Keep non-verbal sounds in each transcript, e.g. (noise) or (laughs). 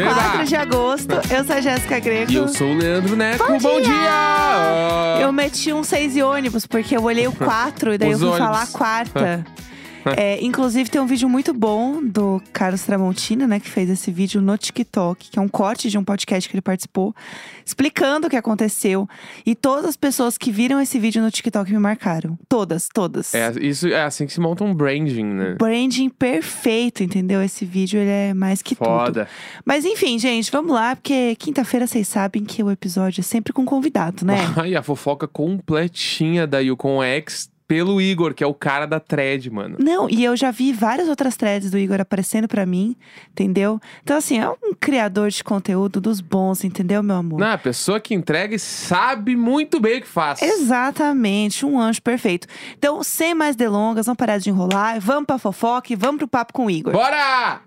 Eba! 4 de agosto. Eu sou a Jéssica Greco. E eu sou o Leandro Neco. Bom Bom, dia! dia! Eu meti um 6 e ônibus, porque eu olhei o (laughs) 4 e daí Os eu fui falar ônibus. quarta. É, inclusive, tem um vídeo muito bom do Carlos Tramontina, né? Que fez esse vídeo no TikTok, que é um corte de um podcast que ele participou, explicando o que aconteceu. E todas as pessoas que viram esse vídeo no TikTok me marcaram. Todas, todas. É, isso é assim que se monta um branding, né? Branding perfeito, entendeu? Esse vídeo ele é mais que tudo. Foda. Mas enfim, gente, vamos lá, porque quinta-feira vocês sabem que o episódio é sempre com convidado, né? (laughs) Ai, a fofoca completinha da Yukon X pelo Igor, que é o cara da thread, mano. Não, e eu já vi várias outras threads do Igor aparecendo pra mim, entendeu? Então, assim, é um criador de conteúdo dos bons, entendeu, meu amor? Não, a pessoa que entrega e sabe muito bem o que faz. Exatamente, um anjo perfeito. Então, sem mais delongas, vamos parar de enrolar, vamos pra fofoca e vamos pro papo com o Igor. Bora!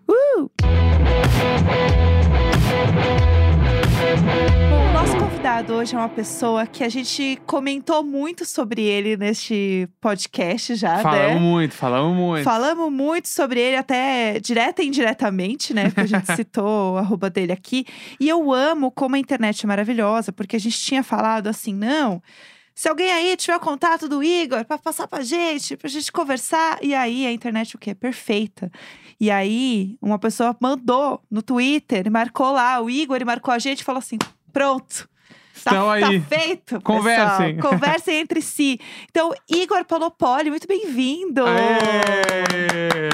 Bom, o nosso convidado hoje é uma pessoa que a gente comentou muito sobre ele neste podcast já, falamos né? muito, falamos muito. Falamos muito sobre ele, até direta e indiretamente, né? Porque a gente (laughs) citou o arroba dele aqui. E eu amo como a internet é maravilhosa, porque a gente tinha falado assim, não. Se alguém aí tiver o contato do Igor pra passar pra gente, pra gente conversar. E aí a internet o quê? Perfeita. E aí uma pessoa mandou no Twitter, marcou lá o Igor e marcou a gente e falou assim: pronto. Tá, Estão aí. tá feito. Conversem. pessoal. (laughs) Conversem entre si. Então, Igor Panopoli, muito bem-vindo. Aê!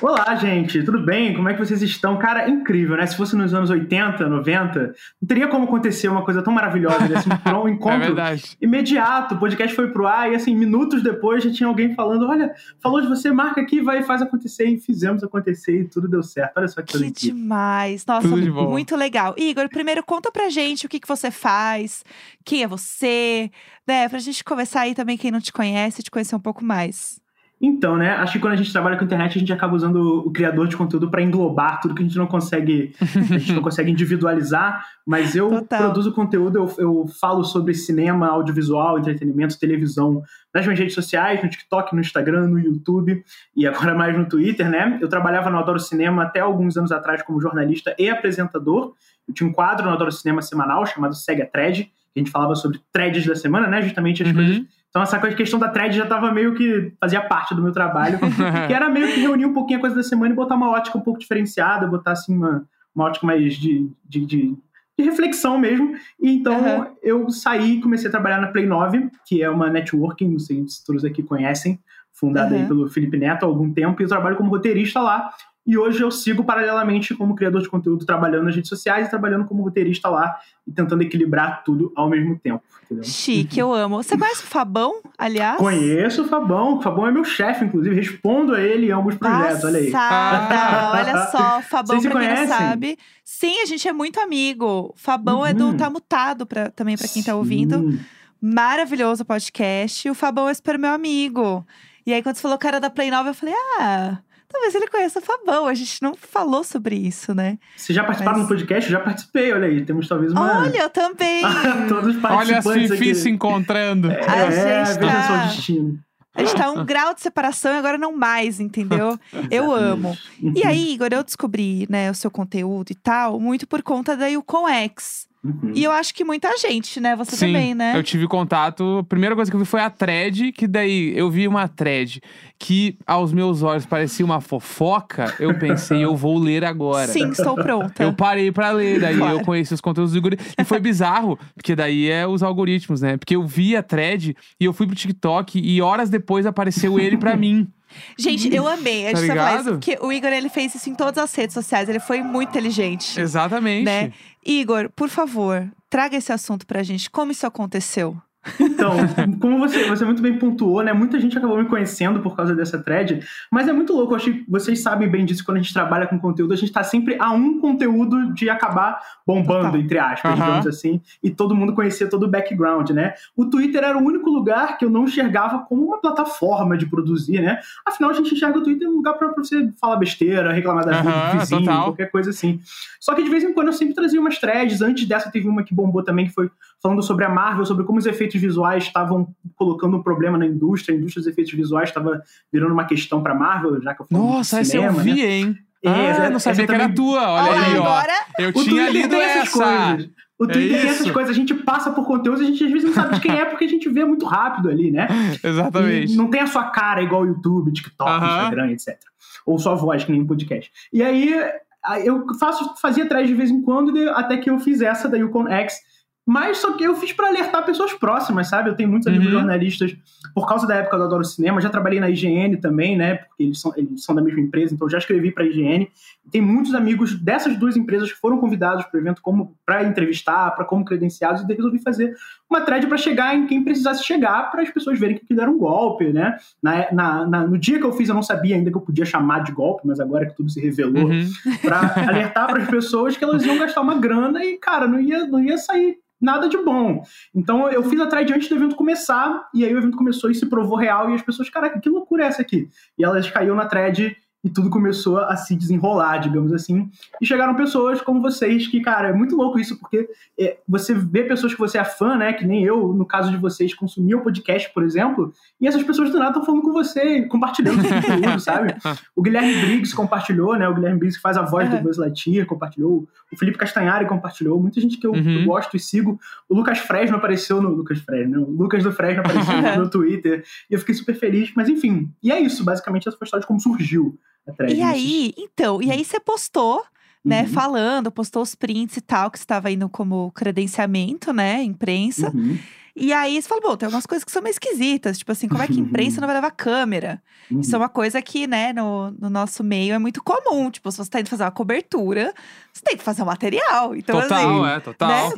Olá, gente, tudo bem? Como é que vocês estão? Cara, incrível, né? Se fosse nos anos 80, 90, não teria como acontecer uma coisa tão maravilhosa desse (laughs) um É encontro verdade. imediato. O podcast foi pro ar e, assim, minutos depois já tinha alguém falando: Olha, falou de você, marca aqui, vai e faz acontecer. E fizemos acontecer e tudo deu certo. Olha só que coisa Que incrível. demais. Nossa, de muito legal. Igor, primeiro conta pra gente o que, que você faz, quem é você, né? Pra gente conversar aí também, quem não te conhece, te conhecer um pouco mais. Então, né? Acho que quando a gente trabalha com internet, a gente acaba usando o criador de conteúdo para englobar tudo que a gente não consegue, a gente não (laughs) consegue individualizar. Mas eu Total. produzo conteúdo, eu, eu falo sobre cinema, audiovisual, entretenimento, televisão nas minhas redes sociais, no TikTok, no Instagram, no YouTube e agora mais no Twitter, né? Eu trabalhava no Adoro Cinema até alguns anos atrás como jornalista e apresentador. Eu tinha um quadro no Adoro Cinema semanal chamado Segue a Thread, que a gente falava sobre threads da semana, né? Justamente as Uhum. coisas então essa coisa- questão da thread já estava meio que fazia parte do meu trabalho, (laughs) que era meio que reunir um pouquinho a coisa da semana e botar uma ótica um pouco diferenciada, botar assim uma, uma ótica mais de, de, de, de reflexão mesmo. E então Aham. eu saí e comecei a trabalhar na Play 9, que é uma networking, não sei se todos aqui conhecem, fundada aí Aham. pelo Felipe Neto há algum tempo, e eu trabalho como roteirista lá. E hoje eu sigo paralelamente como criador de conteúdo, trabalhando nas redes sociais e trabalhando como roteirista lá e tentando equilibrar tudo ao mesmo tempo. Entendeu? Chique, eu amo. Você (laughs) conhece o Fabão, aliás? Conheço o Fabão. O Fabão é meu chefe, inclusive. Respondo a ele em alguns projetos. Olha aí. Passada. (laughs) Olha só, Fabão, Vocês pra quem não conhecem? sabe. Sim, a gente é muito amigo. Fabão é do Uhum. Tá Mutado, pra, também pra quem tá ouvindo. Maravilhoso podcast. O Fabão é super meu amigo. E aí, quando você falou que era da Play 9, eu falei, ah, talvez ele conheça o Fabão. A gente não falou sobre isso, né? Vocês já participaram Mas- do podcast? Eu já participei, olha aí. Temos talvez uma. Olha, eu também. (laughs) Todos os Olha a participantes Fifi se encontrando. A É, gente veja tá- o destino. A gente tá um grau de separação e agora não mais, entendeu? (laughs) Eu amo. E aí, Igor, eu descobri, né, o seu conteúdo e tal, muito por conta da Yukon X. Uhum. E eu acho que muita gente, né? Você Sim, também, né? eu tive contato. A primeira coisa que eu vi foi a thread, que daí eu vi uma thread que aos meus olhos parecia uma fofoca. Eu pensei, eu vou ler agora. Sim, estou pronta. Eu parei pra ler, daí Claro. eu conheci os conteúdos do Igor. E foi bizarro, porque daí é os algoritmos, né? Porque eu vi a thread e eu fui pro TikTok e horas depois apareceu ele pra mim. Gente, eu amei. A Tá gente tá isso, ligado? porque o Igor ele fez isso em todas as redes sociais. Ele foi muito inteligente. Exatamente. Né? Igor, por favor, traga esse assunto pra gente. Como isso aconteceu? Então, como você, você muito bem pontuou, né? Muita gente acabou me conhecendo por causa dessa thread, mas é muito louco. Eu acho que vocês sabem bem disso quando a gente trabalha com conteúdo, a gente tá sempre a um conteúdo de acabar bombando, entre aspas, Aham. digamos assim, e todo mundo conhecer todo o background, né? O Twitter era o único lugar que eu não enxergava como uma plataforma de produzir, né? Afinal, a gente enxerga o Twitter um lugar pra você falar besteira, reclamar da vida Aham, do vizinho, total. qualquer coisa assim. Só que de vez em quando eu sempre trazia umas threads. Antes dessa, teve uma que bombou também, que foi falando sobre a Marvel, sobre como os efeitos visuais estavam colocando um problema na indústria. A indústria dos efeitos visuais estava virando uma questão pra Marvel, já que eu falo Nossa, essa eu vi, né? hein? É, ah, essa- não sabia que era também- tua. Olha Olha, aí, ó. agora Eu O tinha lido essa. coisas. O Twitter tem essas coisas, a gente passa por conteúdo, a gente às vezes não sabe de quem é, porque a gente vê muito rápido ali, né? (laughs) Exatamente. E não tem a sua cara igual o YouTube, TikTok, Aham. Instagram, etc. Ou sua voz, que nem um podcast. E aí, eu faço, fazia atrás de vez em quando, até que eu fiz essa da Yukon X. Mas só que eu fiz pra alertar pessoas próximas, sabe? Eu tenho muitos amigos Uhum. jornalistas, por causa da época do Adoro Cinema, já trabalhei na IGN também, né? Porque eles são, eles são da mesma empresa, então eu já escrevi pra IGN. Tem muitos amigos dessas duas empresas que foram convidados para o evento como para entrevistar, para como credenciados, e daí resolvi fazer uma thread para chegar em quem precisasse chegar, para as pessoas verem que aquilo era um golpe, né? Na, na- na- no dia que eu fiz, eu não sabia ainda que eu podia chamar de golpe, mas agora que tudo se revelou, Uhum. (laughs) para alertar para as pessoas que elas iam gastar uma grana e, cara, não ia, não ia sair nada de bom. Então eu fiz a thread antes do evento começar, e aí o evento começou e se provou real, e as pessoas, caraca, que loucura é essa aqui? E elas caíram na thread e tudo começou a se desenrolar, digamos assim. E chegaram pessoas como vocês, que, cara, é muito louco isso, porque é, você vê pessoas que você é fã, né? Que nem eu, no caso de vocês, consumia o podcast, por exemplo, e essas pessoas do nada estão falando com você, compartilhando seu conteúdo, sabe? (laughs) O Guilherme Briggs compartilhou, né? O Guilherme Briggs que faz a voz do Uhum. Buzz Lightyear compartilhou. O Felipe Castanhari compartilhou. Muita gente que eu, que eu Uhum. gosto e sigo. O Lucas Fresno apareceu no... Lucas Fresno, não. O Lucas do Fresno apareceu (laughs) no, no Twitter. E eu fiquei super feliz. Mas enfim, e é isso. Basicamente, essa foi a história de como surgiu a thread. E aí, então, e aí você postou, né, Uhum. falando, postou os prints e tal, que estava indo como credenciamento, né, imprensa. Uhum. E aí você falou, bom, tem algumas coisas que são meio esquisitas, tipo assim, como é que imprensa não vai levar câmera? Uhum. Isso é uma coisa que, né, no, no nosso meio é muito comum. Tipo, se você tá indo fazer uma cobertura, você tem que fazer um material. Então, Total, assim, é, total. né,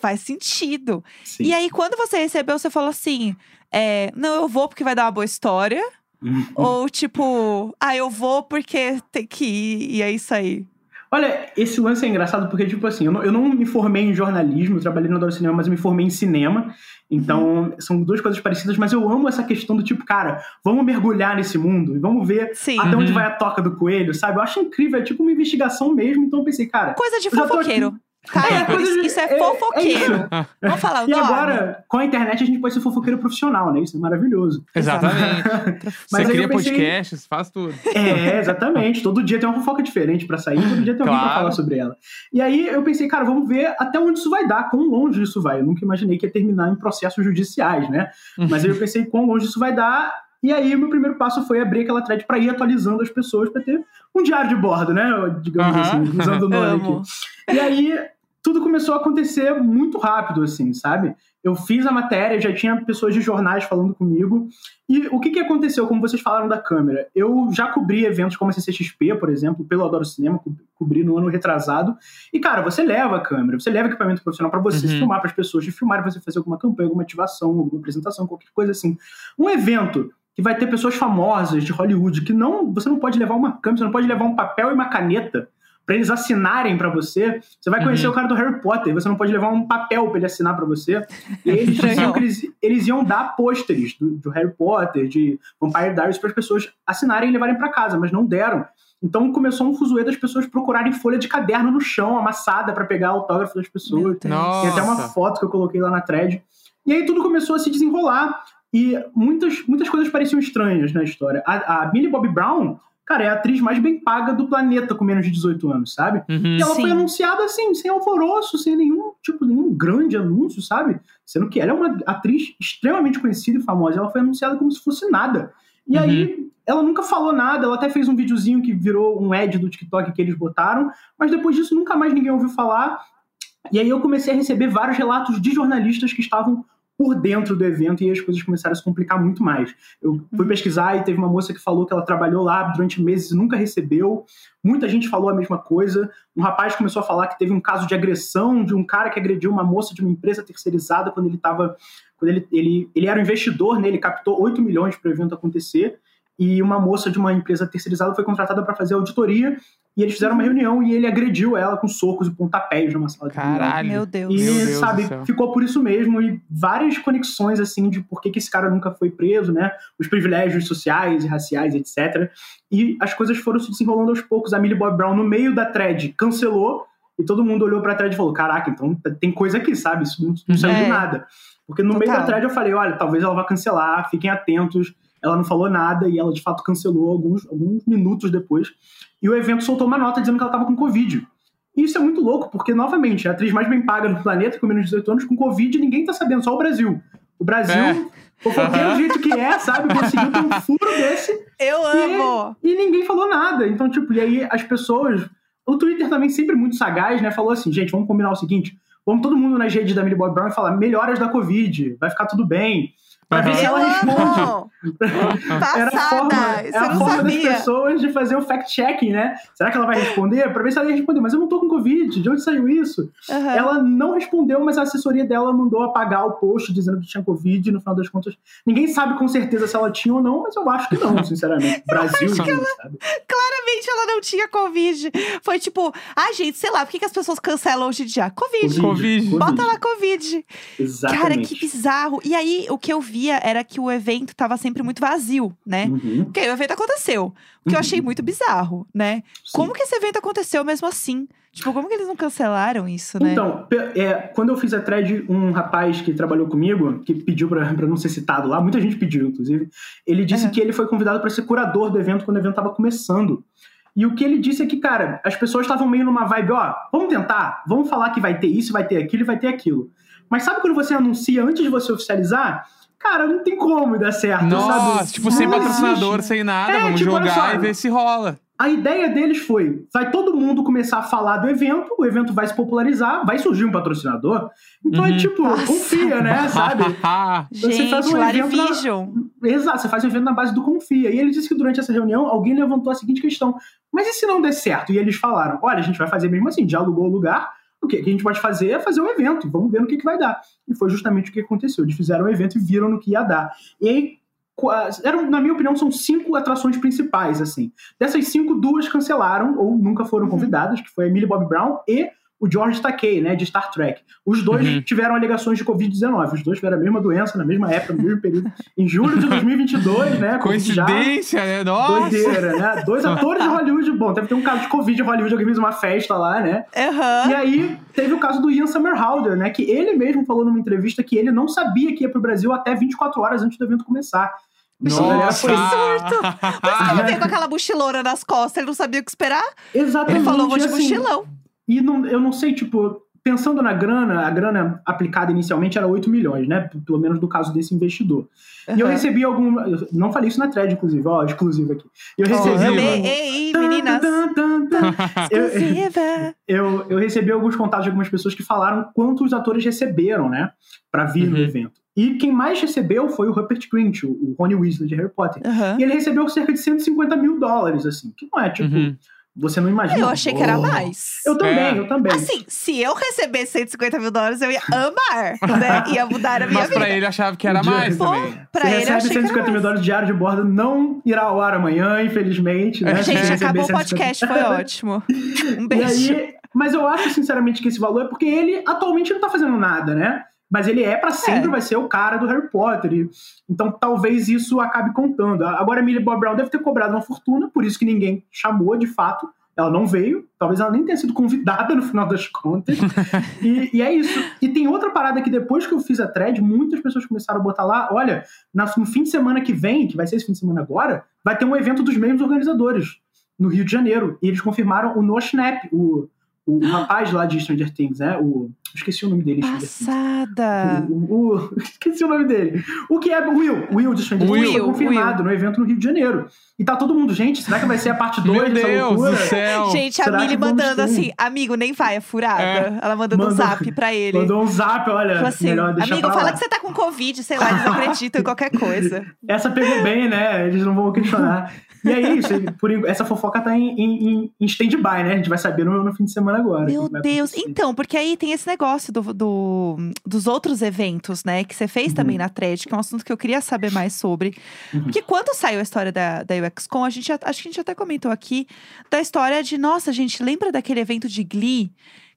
faz sentido. Sim. E aí, quando você recebeu, você falou assim: é, não, eu vou porque vai dar uma boa história. Uhum. Ou tipo, ah, eu vou porque tem que ir, e é isso aí. Olha, esse lance é engraçado porque, tipo assim, eu não, eu não me formei em jornalismo, eu trabalhei no Adoro Cinema, mas eu me formei em cinema. Então, são duas coisas parecidas, mas eu amo essa questão do tipo, cara, vamos mergulhar nesse mundo e vamos ver Sim. até onde Uhum. vai a toca do coelho, sabe? Eu acho incrível, é tipo uma investigação mesmo. Então eu pensei, cara. Coisa de fofoqueiro. Tá? É, isso, isso é é- é fofoqueiro. isso. Vamos falar o E nome. agora, com a internet, a gente pode ser fofoqueiro profissional, né? Isso é maravilhoso. Exatamente. Mas Você aí eu cria pensei- podcasts, faz tudo. É, exatamente. Todo dia tem uma fofoca diferente pra sair, todo dia tem alguém pra Claro. falar sobre ela. E aí eu pensei, cara, vamos ver até onde isso vai dar, quão longe isso vai. Eu nunca imaginei que ia terminar em processos judiciais, né? Mas aí eu pensei quão longe isso vai dar. E aí, o meu primeiro passo foi abrir aquela thread pra ir atualizando as pessoas, pra ter um diário de bordo, né? Digamos assim, usando o nome (laughs) aqui. E aí, tudo começou a acontecer muito rápido, assim, sabe? Eu fiz a matéria, já tinha pessoas de jornais falando comigo. E o que, que aconteceu, como vocês falaram da câmera? Eu já cobri eventos como a CCXP, por exemplo, pelo Adoro Cinema, co- cobri no ano retrasado. E, cara, você leva a câmera, você leva equipamento profissional pra você Uhum. filmar para as pessoas, de filmar você fazer alguma campanha, alguma ativação, alguma apresentação, qualquer coisa assim. Um evento que vai ter pessoas famosas de Hollywood, que não, você não pode levar uma câmera, você não pode levar um papel e uma caneta pra eles assinarem pra você. Você vai conhecer Uhum. o cara do Harry Potter, você não pode levar um papel pra ele assinar pra você. E eles (laughs) diziam que eles, eles iam dar pôsteres do, do Harry Potter, de Vampire Diaries para as pessoas assinarem e levarem pra casa, mas não deram. Então começou um fuzuê das pessoas procurarem folha de caderno no chão, amassada pra pegar autógrafo das pessoas. Tem até uma foto que eu coloquei lá na thread. E aí tudo começou a se desenrolar. E muitas, muitas coisas pareciam estranhas na história. A, a Millie Bobby Brown, cara, é a atriz mais bem paga do planeta com menos de 18 anos, sabe? Uhum. E ela Sim. foi anunciada assim, sem alvoroço, sem nenhum tipo, nenhum grande anúncio, sabe? Sendo que ela é uma atriz extremamente conhecida e famosa. Ela foi anunciada como se fosse nada. E Uhum. aí, ela nunca falou nada, ela até fez um videozinho que virou um ad do TikTok que eles botaram, mas depois disso nunca mais ninguém ouviu falar. E aí eu comecei a receber vários relatos de jornalistas que estavam por dentro do evento e as coisas começaram a se complicar muito mais. Eu fui pesquisar e teve uma moça que falou que ela trabalhou lá durante meses e nunca recebeu. Muita gente falou a mesma coisa. Um rapaz começou a falar que teve um caso de agressão de um cara que agrediu uma moça de uma empresa terceirizada quando ele estava. Quando ele, ele, ele era um investidor, né? ele captou 8 milhões para o evento acontecer. E uma moça de uma empresa terceirizada foi contratada para fazer auditoria. E eles fizeram uma reunião e ele agrediu ela com socos e pontapés numa sala de reunião. Caralho. Meu Deus. E, Meu Deus sabe, ficou por isso mesmo. E várias conexões, assim, de por que, que esse cara nunca foi preso, né? Os privilégios sociais e raciais, etc. E as coisas foram se desenrolando aos poucos. A Millie Bob Brown, no meio da thread, cancelou. E todo mundo olhou pra thread e falou: Caraca, então tem coisa aqui, sabe? Isso não, não saiu É. de nada. Porque no meio Total. da thread eu falei: Olha, talvez ela vá cancelar, fiquem atentos. Ela não falou nada e ela de fato cancelou alguns, alguns minutos depois. E o evento soltou uma nota dizendo que ela estava com Covid. E isso é muito louco, porque, novamente, é a atriz mais bem paga do planeta, com menos de 18 anos, com Covid, ninguém tá sabendo, só o Brasil. O Brasil, É. fofoqueiro do jeito que é, sabe? Conseguiu ter um furo desse Eu amo! e ninguém falou nada. Então, tipo, e aí as pessoas. O Twitter também, sempre muito sagaz, né? Falou assim: gente, vamos combinar o seguinte: vamos todo mundo nas redes da Millie Bob Brown e falar melhoras da Covid, vai ficar tudo bem. Pra ver se ela responde. Era a forma, Passada! é a não forma das pessoas de fazer o fact-checking, né? Será que ela vai responder? Pra ver se ela ia responder. Mas eu não tô com Covid, de onde saiu isso? Aham. Ela não respondeu, mas a assessoria dela mandou apagar o post dizendo que tinha Covid. No final das contas, ninguém sabe com certeza se ela tinha ou não, mas eu acho que não, sinceramente. (laughs) Brasil, gente, sabe? Claramente ela não tinha Covid. Foi tipo, ah, gente, sei lá, por que, que as pessoas cancelam hoje em dia? Covid. Covid. Bota lá Covid. Exatamente. Cara, que bizarro. E aí, o que eu via era que o evento tava sempre muito vazio, né? Uhum, Porque o evento aconteceu. O que eu achei muito bizarro, né? sim. Como que esse evento aconteceu mesmo assim? Tipo, como que eles não cancelaram isso, né? Então, é, quando eu fiz a thread, um rapaz que trabalhou comigo, que pediu pra, pra não ser citado lá, muita gente pediu, inclusive, ele disse Uhum. que ele foi convidado pra ser curador do evento quando o evento tava começando. E o que ele disse é que, cara, as pessoas estavam meio numa vibe, ó, vamos tentar, vamos falar que vai ter isso, vai ter aquilo e vai ter aquilo. Mas sabe quando você anuncia antes de você oficializar? Cara, não tem como dar certo, Nossa, sabe? tipo, sem Não patrocinador, existe. sem nada, É, vamos tipo, jogar só. e ver se rola. A ideia deles foi: vai todo mundo começar a falar do evento, o evento vai se popularizar, vai surgir um patrocinador. Então é Uhum. tipo, Nossa. confia, né? Sabe? (laughs) Você Gente, faz um evento na- Vision. Exato, você faz um evento na base do confia. E ele disse que durante essa reunião alguém levantou a seguinte questão: mas e se não der certo? E eles falaram: olha, a gente vai fazer mesmo assim, já alugou o lugar. O que a gente pode fazer é fazer um evento, vamos ver no que, que vai dar. E foi justamente o que aconteceu. Eles fizeram o evento e viram no que ia dar. E aí, qua- eram, na minha opinião, são cinco atrações principais, assim. Dessas cinco, duas cancelaram ou nunca foram Uhum. convidadas, que foi a Millie Bob Brown e o George Takei, né, de Star Trek. Os dois Uhum. tiveram alegações de Covid-19. Os dois tiveram a mesma doença, na mesma época, no mesmo período. Em julho de 2022, né? Covid já- Coincidência, né? Nossa! Doideira, né? Dois atores de Hollywood. Bom, deve ter um caso de Covid em Hollywood, alguém fez uma festa lá, né? Aham. E aí, teve o caso do Ian Somerhalder, né? Que ele mesmo falou numa entrevista que ele não sabia que ia pro Brasil até 24 horas antes do evento começar. Nossa! foi- Por isso que ele (laughs) veio com aquela mochilona nas costas, ele não sabia o que esperar. Exatamente. Ele falou, vou de assim, mochilão. E não, eu não sei, tipo, pensando na grana, a grana aplicada inicialmente era 8 milhões, né? Pelo menos no caso desse investidor. E eu recebi algum. eu não falei isso na thread, inclusive, ó, exclusivo aqui. Eu Oh, recebi. amei. Ei, ei, meninas. Tan, tan, tan. (laughs) Eu- (laughs) eu, eu recebi alguns contatos de algumas pessoas que falaram quanto os atores receberam, né? Pra vir no Uhum. evento. E quem mais recebeu foi o Rupert Grint, o, o Ronnie Weasley de Harry Potter. Aham. E ele recebeu cerca de 150 mil dólares, assim. Que não é, tipo, Uhum. Você não imagina. Eu achei que era mais. Eu também, É. eu também. Assim, se eu recebesse 150 mil dólares, eu ia amar, né? (laughs) Ia mudar a minha Mas pra vida. ele achava que era mais Pô, também. pra você ele recebe achei que 150 era mil dólares diário de bordo, não irá ao ar amanhã, infelizmente. Né? Gente, acabou o 150 podcast, foi ótimo. (laughs) Um E beijo. aí, mas eu acho sinceramente que esse valor é porque ele atualmente não tá fazendo nada, né? Mas ele é pra sempre, É. vai ser o cara do Harry Potter. e- então talvez isso acabe contando. Agora a Millie Bob Brown deve ter cobrado uma fortuna, por isso que ninguém chamou de fato. Ela não veio, talvez ela nem tenha sido convidada no final das contas. (laughs) e, e é isso. E tem outra parada que depois que eu fiz a thread, muitas pessoas começaram a botar lá: olha, no fim de semana que vem, que vai ser esse fim de semana agora, vai ter um evento dos mesmos organizadores no Rio de Janeiro. E eles confirmaram o Noah Schnapp, o, o (gasps) rapaz lá de Stranger Things, né? O, esqueci o nome dele. Passada. O, o- (laughs) esqueci o nome dele. O que é o Will. Will de Stranger Things Will, foi confirmado no evento no Rio de Janeiro. E tá todo mundo, gente, será que vai ser a parte 2 Meu dessa Deus loucura? do céu! Gente, a será que vamos mandando assim, amigo, nem vai, é furada. É. Ela mandando um Mandou- zap pra ele. Mandou um zap, olha, Falou assim, melhor deixar amigo, pra fala que você tá com Covid, sei lá, eles acreditam em qualquer coisa. (laughs) Essa pegou bem, né? Eles não vão questionar. (laughs) E isso, e por essa fofoca tá em, em, em- stand-by, né? A gente vai saber no, no fim de semana agora. Meu Deus. acontecer. Então, porque aí tem esse negócio do, do- dos outros eventos, né? Que você fez Uhum. também na thread, que é um assunto que eu queria saber mais sobre. Uhum. Porque quando saiu a história da, da UXCon, a gente acho que a gente até comentou aqui da história de, nossa, gente, lembra daquele evento de Glee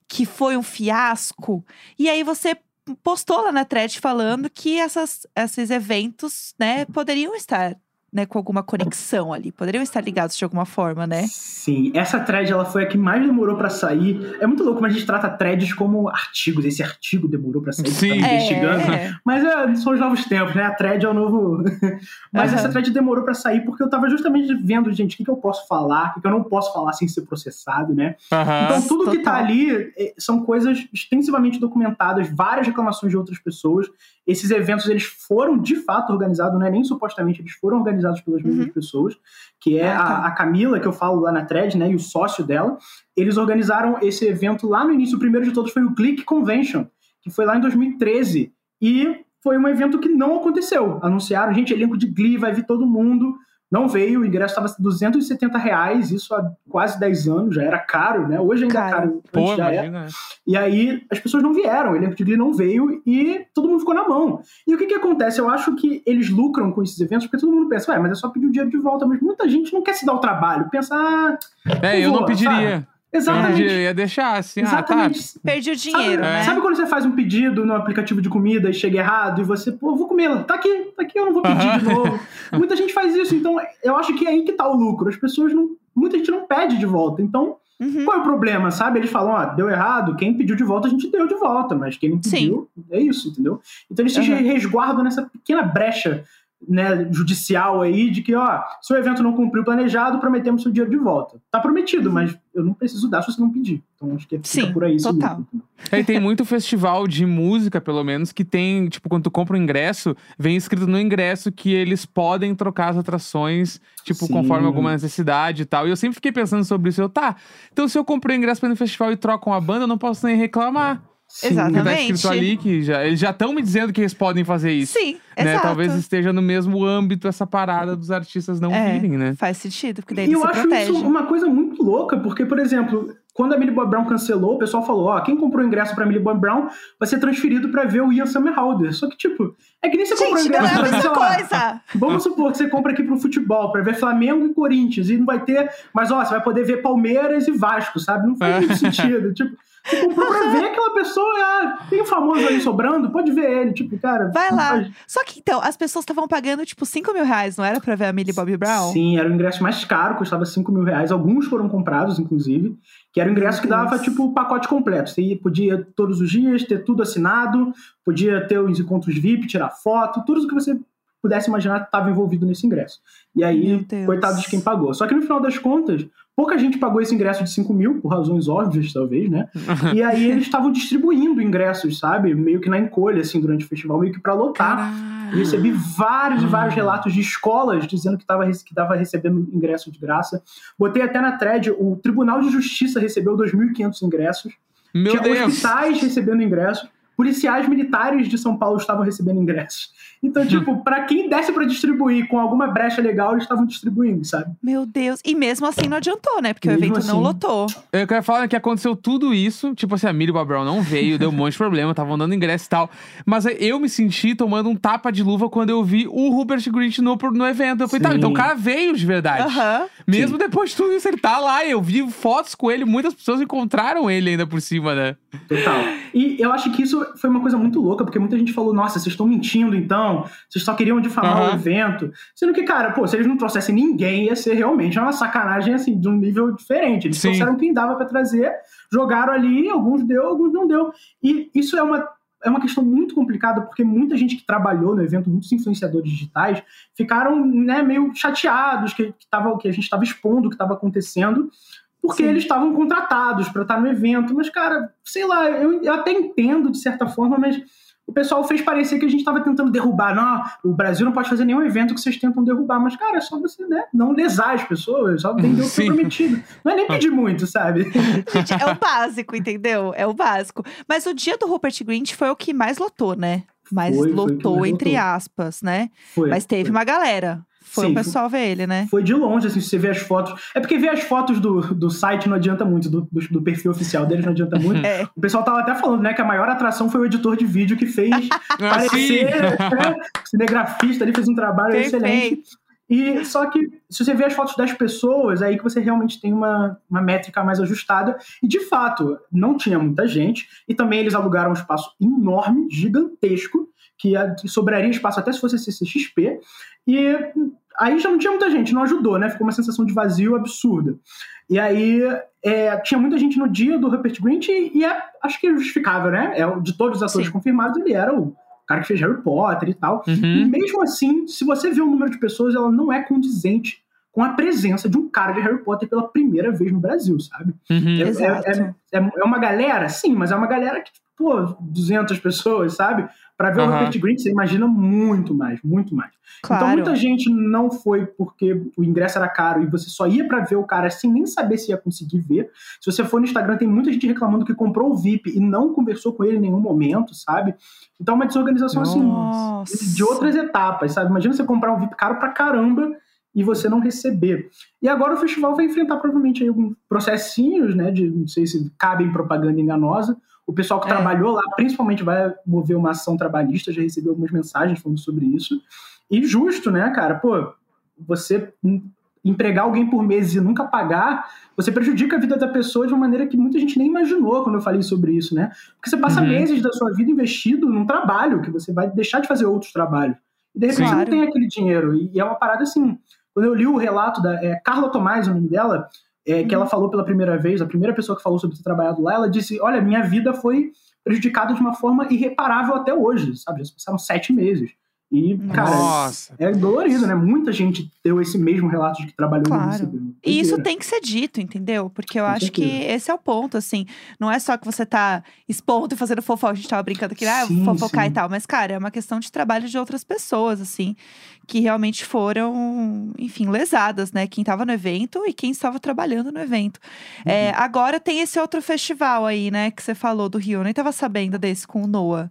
que foi um fiasco? E aí você postou lá na thread falando que essas, esses eventos, né, poderiam estar né, com alguma conexão ali. Poderiam estar ligados de alguma forma, né? Sim, essa thread ela foi a que mais demorou para sair. É muito louco, mas a gente trata threads como artigos. Esse artigo demorou para sair, Sim. tá investigando. É. Mas é, são os novos tempos, né? A thread é o novo. (laughs) mas Aham. essa thread demorou para sair porque eu tava justamente vendo, gente, o que, que eu posso falar, o que, que eu não posso falar sem ser processado, né? Aham. Então, tudo que tá total. ali eh, são coisas extensivamente documentadas, várias reclamações de outras pessoas. Esses eventos, eles foram de fato organizados, não é nem supostamente, eles foram organizados pelas mesmas pessoas, que é Ah, tá. a, a Camila, que eu falo lá na thread, né, e o sócio dela. Eles organizaram esse evento lá no início, o primeiro de todos foi o Click Convention, que foi lá em 2013. E foi um evento que não aconteceu. Anunciaram, gente, elenco de Glee, vai vir todo mundo. Não veio, o ingresso estava 270 reais, isso há quase 10 anos, já era caro, né? Hoje ainda é Caro. caro. Pô, antes já era. imagina. E aí as pessoas não vieram, o elenco de Glee não veio e todo mundo ficou na mão. E o que que acontece? Eu acho que eles lucram com esses eventos porque todo mundo pensa, ué, mas é só pedir o dinheiro de volta. Mas muita gente não quer se dar o trabalho, pensa, ah, É, eu não pediria. Não exatamente. pediria, ia deixar assim, Exatamente. ah, Perdi o dinheiro, sabe, né? sabe quando você faz um pedido no aplicativo de comida e chega errado e você, pô, eu vou comer, tá aqui, tá aqui, eu não vou pedir de novo. (laughs) Muita gente faz isso, então eu acho que é aí que tá o lucro. As pessoas não. Muita gente não pede de volta. Então, Uhum. qual é o problema, sabe? Eles falam, ó, deu errado, quem pediu de volta, a gente deu de volta, mas quem não pediu, é isso, entendeu? Então eles se Uhum. resguardam nessa pequena brecha né, judicial aí de que, ó, se o evento não cumpriu o planejado, prometemos seu dinheiro de volta. Tá prometido, mas eu não preciso dar se você não pedir. Então acho que fica Sim, por aí total. É, e tem muito festival de música, pelo menos, que tem, tipo, quando tu compra o ingresso, vem escrito no ingresso que eles podem trocar as atrações, tipo, Sim. conforme alguma necessidade e tal. E eu sempre fiquei pensando sobre isso. Eu, tá, então se eu comprei o ingresso pra ir no festival e trocam a banda, eu não posso nem reclamar. Sim. Exato. Porque tá Exatamente. escrito ali que já, eles já estão me dizendo que eles podem fazer isso. Sim, né? exato. Talvez esteja no mesmo âmbito essa parada dos artistas não É. virem, né? Faz sentido, porque daí E eu se acho protege. isso uma coisa muito louca, porque, por exemplo, quando a Millie Bob Brown cancelou, o pessoal falou: ó, quem comprou o ingresso pra Millie Bob Brown vai ser transferido pra ver o Ian Somerhalder. Só que, tipo, é que nem você comprou o Gente, não ingresso é a pra ver, sei mesma lá, coisa. Vamos supor que você compra aqui pro futebol, pra ver Flamengo e Corinthians, e não vai ter. Mas, ó, você vai poder ver Palmeiras e Vasco, sabe? Não faz É. muito sentido. (laughs) Tipo, você comprou pra ver aquela pessoa, ah, tem um famoso aí sobrando, pode ver ele. Tipo, cara. Vai lá. faz- Só que então, as pessoas estavam pagando tipo 5 mil reais, não era pra ver a Millie Bobby Brown? Sim, era o ingresso mais caro, custava 5 mil reais. Alguns foram comprados, inclusive. Que era o ingresso que dava, tipo, o pacote completo. Você ia- podia todos os dias, ter tudo assinado, podia ter os encontros VIP, tirar foto, tudo o que você pudesse imaginar estava envolvido nesse ingresso. E aí, coitado de quem pagou. Só que no final das contas, pouca gente pagou esse ingresso de 5 mil, por razões óbvias, talvez, né? (laughs) e aí eles estavam distribuindo ingressos, sabe? Meio que na encolha, assim, durante o festival, meio que pra lotar. Eu recebi vários e vários relatos de escolas dizendo que estava que tava recebendo ingresso de graça. Botei até na thread, o Tribunal de Justiça recebeu 2.500 ingressos. Meu Tinha Deus! hospitais recebendo ingressos. Policiais militares de São Paulo estavam recebendo ingressos. Então, tipo, pra quem desse pra distribuir com alguma brecha legal, eles estavam distribuindo, sabe? Meu Deus. E mesmo assim não adiantou, né? Porque o Mesmo evento não assim. lotou. Eu quero falar que aconteceu tudo isso. Tipo assim, a Bob Brown não veio, deu um monte de problema, estavam dando ingresso e tal. Mas eu me senti tomando um tapa de luva quando eu vi o Rupert Grint no, no evento. Eu falei, tá, Sim. então o cara veio de verdade. Aham. Mesmo depois de tudo isso, ele tá lá. Eu vi fotos com ele, muitas pessoas encontraram ele ainda por cima, né? Total. E eu acho que isso foi uma coisa muito louca, porque muita gente falou: nossa, vocês estão mentindo então, vocês só queriam difamar Aham. o evento. Sendo que, cara, pô, se eles não trouxessem ninguém, ia ser realmente uma sacanagem, assim, de um nível diferente. Eles Sim. trouxeram quem dava pra trazer, jogaram ali, alguns deu, alguns não deu. E isso é uma. É uma questão muito complicada, porque muita gente que trabalhou no evento, muitos influenciadores digitais, ficaram né, meio chateados que, que, tava, que a gente estava expondo o que estava acontecendo, porque Sim. eles estavam contratados para estar no evento. Mas, cara, sei lá, eu, eu até entendo de certa forma, mas o pessoal fez parecer que a gente estava tentando derrubar. Não, o Brasil não pode fazer nenhum evento que vocês tentam derrubar. Mas, cara, é só você né, não lesar as pessoas, só vender o (laughs) que foi prometido. Não é nem pedir muito, sabe? (laughs) Gente, é o (laughs) básico, entendeu? É o básico. Mas o dia do Rupert Grint foi o que mais lotou, né? Mais Foi, foi lotou, mais entre lotou. aspas, né? Foi, Mas teve foi. uma galera. Foi Sim, o pessoal ver ele, né? Foi de longe, assim, se você vê as fotos. É porque ver as fotos do, do site não adianta muito, do, do, do perfil oficial deles não adianta muito. (laughs) É. O pessoal tava até falando, né, que a maior atração foi o editor de vídeo que fez (laughs) parecer. né, cinegrafista ali fez um trabalho excelente. Perfeito. E só que se você vê as fotos das pessoas, é aí que você realmente tem uma, uma métrica mais ajustada. E de fato, não tinha muita gente. E também eles alugaram um espaço enorme, gigantesco, que sobraria espaço até se fosse CCXP. E aí já não tinha muita gente, não ajudou, né? Ficou uma sensação de vazio absurda. E aí é, tinha muita gente no dia do Rupert Grint e, e é, acho que é justificável, né? É, de todos os atores Sim. confirmados, ele era o cara que fez Harry Potter e tal. E Uhum. mesmo assim, se você vê o número de pessoas, ela não é condizente com a presença de um cara de Harry Potter pela primeira vez no Brasil, sabe? Uhum. É-. É, é, é uma galera, sim, mas é uma galera que, pô, 200 pessoas, sabe? Pra ver o Aham. Rupert Grint, você imagina muito mais, muito mais. Claro. Então muita gente não foi porque o ingresso era caro e você só ia pra ver o cara sem nem saber se ia conseguir ver. Se você for no Instagram, tem muita gente reclamando que comprou o VIP e não conversou com ele em nenhum momento, sabe? Então é uma desorganização assim Nossa. de outras etapas, sabe? Imagina você comprar um VIP caro pra caramba e você não receber. E agora o festival vai enfrentar provavelmente aí alguns processinhos, né? De não sei se cabem propaganda enganosa. O pessoal que É. trabalhou lá principalmente vai mover uma ação trabalhista, já recebeu algumas mensagens falando sobre isso. E justo, né, cara? Pô, você em- empregar alguém por mês e nunca pagar, você prejudica a vida da pessoa de uma maneira que muita gente nem imaginou quando eu falei sobre isso, né? Porque você passa Uhum. meses da sua vida investido num trabalho que você vai deixar de fazer outros trabalhos. E de repente Sim. você não Claro. tem aquele dinheiro. E é uma parada assim. Quando eu li o relato da é, Carla Tomás, o nome dela, é, que ela falou pela primeira vez, a primeira pessoa que falou sobre ter trabalhado lá, ela disse: Olha, minha vida foi prejudicada de uma forma irreparável até hoje, sabe? Já passaram sete meses. E, cara, Nossa. é dolorido, né? Muita gente deu esse mesmo relato de que trabalhou Claro. recebeu. E isso tem que ser dito, entendeu? Porque eu Com acho que certeza. esse é o ponto, assim. Não é só que você tá expondo e fazendo fofoca. A gente tava brincando aqui, ah, Sim, fofocar sim. e tal. Mas, cara, é uma questão de trabalho de outras pessoas, assim. Que realmente foram, enfim, lesadas, né? Quem tava no evento e quem estava trabalhando no evento. Uhum. É, agora tem esse outro festival aí, né? Que você falou do Rio. Eu nem tava sabendo desse com o Noah.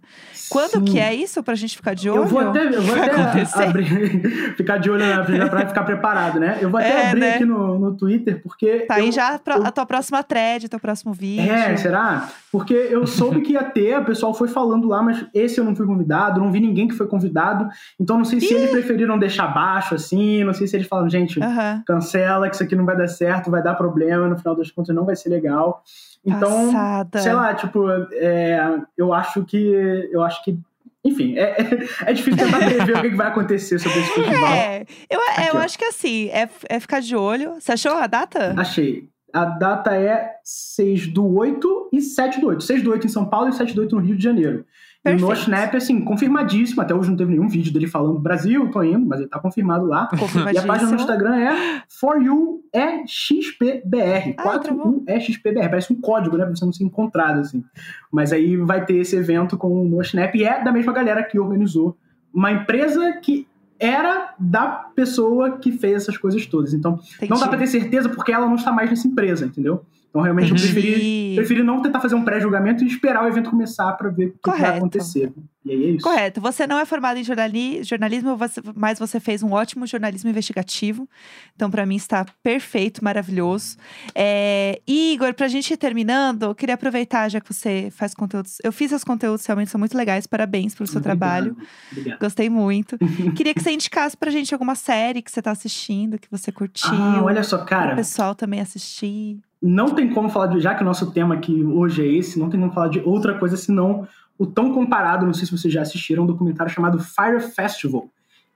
Quando Sim. que é isso pra gente ficar de olho? Eu vou até, eu vou Vai até acontecer? abrir, ficar de olho na pra ficar preparado, né? Eu vou até É, abrir né? aqui no, no Twitter, porque. Tá aí eu- já a pro- eu- a tua próxima thread, teu próximo vídeo. É, será? Porque eu soube que ia ter, o pessoal foi falando lá, mas esse eu não fui convidado, não vi ninguém que foi convidado. Então não sei se eles preferiram deixar baixo assim, não sei se eles falam, gente, Aham. cancela, que isso aqui não vai dar certo, vai dar problema, no final das contas não vai ser legal. Então, Passada. sei lá, tipo, é, eu acho que. Eu acho que. Enfim, é, é, é difícil tentar prever o que vai acontecer sobre esse festival. É, eu, Aqui, eu acho que assim, é, é ficar de olho. Você achou a data? Achei. A data é 6 do 8 e 7 do 8. 6 do 8 em São Paulo e 7 do 8 no Rio de Janeiro. E no Perfeito. Snap, assim, confirmadíssimo. Até hoje não teve nenhum vídeo dele falando Brasil, tô indo, mas ele tá confirmado lá. E a página no. Instagram é For You é XPBR. Ah, tá bom. 41 é XPBR. Parece um código, né? Pra você não ser encontrado, assim. Mas aí vai ter esse evento com o No Snap e é da mesma galera que organizou. Uma empresa que era da pessoa que fez essas coisas todas. Então, não dá Entendi. pra ter certeza porque ela não está mais nessa empresa, entendeu? Então, realmente, eu Entendi. preferi, preferi não tentar fazer um pré-julgamento e esperar o evento começar pra ver o que que vai Correto. acontecer. E aí é isso. Correto. Você não é formado em jornali- jornalismo, mas você fez um ótimo jornalismo investigativo. Então, pra mim, está perfeito, maravilhoso. É, Igor, pra gente ir terminando, eu queria aproveitar, já que você faz conteúdos. Eu fiz seus conteúdos, realmente são muito legais. Parabéns pelo seu Obrigado. trabalho. Obrigado. Gostei muito. (laughs) queria que você indicasse pra gente alguma série que você tá assistindo, que você curtiu. Ah, olha só, Para cara. o pessoal também assistir. Não tem como falar de. Já que o nosso tema aqui hoje é esse, não tem como falar de outra coisa senão o tão comparado, não sei se vocês já assistiram, um documentário chamado Fire Festival.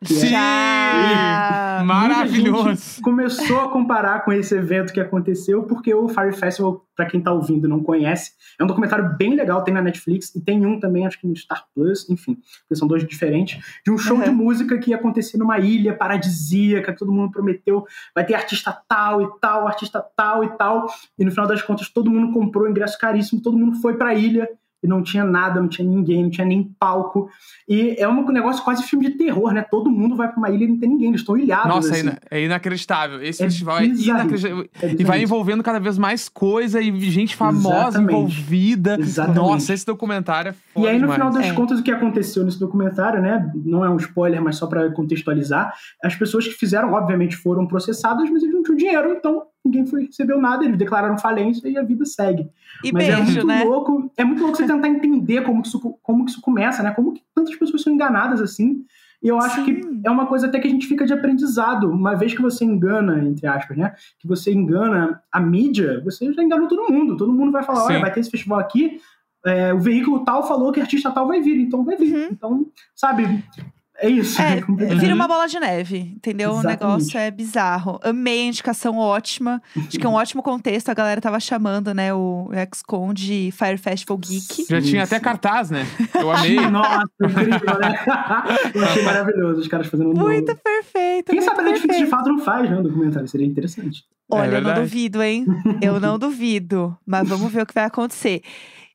É- Sim! Maravilhoso. Começou a comparar com esse evento que aconteceu, porque o Fire Festival, pra quem tá ouvindo e não conhece, é um documentário bem legal, tem na Netflix, e tem um também, acho que no Star Plus, enfim, porque são dois diferentes, de um show Uhum. de música que ia acontecer numa ilha paradisíaca, que todo mundo prometeu, vai ter artista tal e tal, artista tal e tal, e no final das contas todo mundo comprou ingresso caríssimo, todo mundo foi pra ilha, e não tinha nada, não tinha ninguém, não tinha nem palco. E é um negócio quase filme de terror, né? Todo mundo vai pra uma ilha e não tem ninguém, eles estão ilhados. Nossa, é, assim. é inacreditável. Esse É festival é inacreditável. É E vai envolvendo cada vez mais coisa e gente famosa Exatamente. envolvida. Exatamente. Nossa, esse documentário é E foda aí, no demais. final das É. contas, o que aconteceu nesse documentário, né? Não é um spoiler, mas só pra contextualizar. As pessoas que fizeram, obviamente, foram processadas, mas eles não tinham dinheiro, então ninguém foi, recebeu nada, eles declararam falência e a vida segue. E mas é beijo, muito né? louco, é muito louco você tentar entender como que isso, como que isso começa, né? Como que tantas pessoas são enganadas assim. E eu acho que Sim. é uma coisa até que a gente fica de aprendizado. Uma vez que você engana, entre aspas, né? Que você engana a mídia, você já enganou todo mundo. Todo mundo vai falar, Sim. olha, vai ter esse festival aqui, é, o veículo tal falou que artista tal vai vir, então vai vir. Uhum. Então, sabe, É isso. É, completamente. vira uma bola de neve, entendeu? O Exatamente. negócio é bizarro. Amei a indicação ótima. Acho que é um ótimo contexto. A galera tava chamando, né, o XCOM de Fire Festival Geek. Já tinha sim. até cartaz, né? Eu amei. (laughs) Nossa, incrível, né? (laughs) Eu achei maravilhoso os caras fazendo um Muito perfeito. Quem muito sabe a Netflix de fato não faz, né? Um documentário, seria interessante. Olha, É eu não duvido, hein? Eu não (laughs) duvido. Mas vamos ver o que vai acontecer.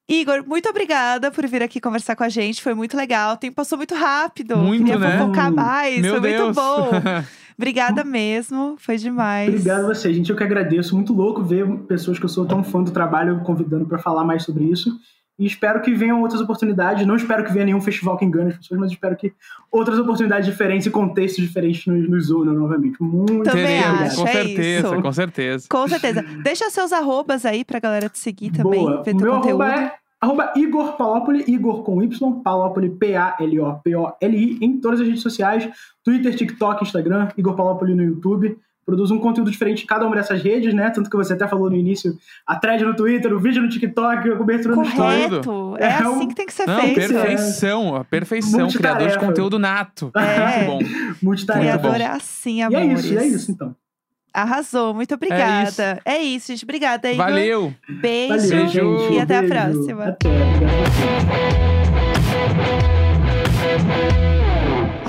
Igor, muito obrigada por vir aqui conversar com a gente. Foi muito legal. O tempo passou muito rápido. Muito, Queria né? fofocar mais. Meu Foi Deus. muito bom. (laughs) Obrigada mesmo. Foi demais. Obrigado a você, gente. Eu que agradeço. Muito louco ver pessoas que eu sou tão fã do trabalho convidando para falar mais sobre isso. E espero que venham outras oportunidades. Não espero que venha nenhum festival que engane as pessoas, mas espero que outras oportunidades diferentes e contextos diferentes nos, nos unam novamente. Muito Também acho, com é certeza, isso. com certeza. Com certeza. Deixa seus arrobas aí pra galera te seguir também. Boa. Ver O teu meu conteúdo. arroba é arroba Igor Palópoli, Igor com Y, Palópoli, P-A-L-O-P-O-L-I, em todas as redes sociais, Twitter, TikTok, Instagram, Igor Palópoli no YouTube. Produzo um conteúdo diferente em cada uma dessas redes, né? Tanto que você até falou no início, a thread no Twitter, o vídeo no TikTok, a cobertura no Story. Correto. É É um- assim que tem que ser Não, feito. perfeição, a perfeição. Criador de conteúdo nato. É. Muito bom. Multitarefa. Criador é assim, E é amores. isso, e é isso então. Arrasou. Muito obrigada. É isso, gente. Obrigada, Igor. Valeu. Beijo. Valeu, Beijo. gente. E até a Beijo. próxima. Até.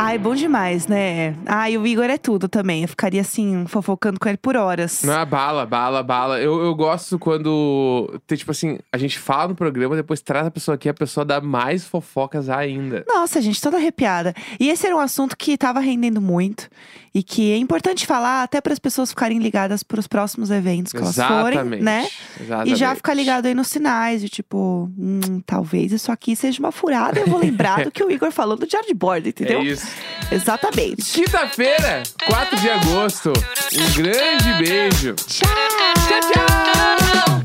Ai, bom demais, né? Ai, o Igor é tudo também. Eu ficaria assim, fofocando com ele por horas. Não, é bala, bala, bala. Eu, eu gosto quando, tem, tipo assim, a gente fala no programa, depois traz a pessoa aqui, a pessoa dá mais fofocas ainda. Nossa, gente, toda arrepiada. E esse era um assunto que tava rendendo muito. E que é importante falar até para as pessoas ficarem ligadas para os próximos eventos que elas forem, Exatamente. né? Exatamente. E já ficar ligado aí nos sinais, de tipo, hum, talvez isso aqui seja uma furada. Eu vou lembrar do que o Igor falou do Board, entendeu? É isso. Exatamente. Quinta-feira, 4 de agosto. Um grande beijo. Tchau! Tchau, tchau!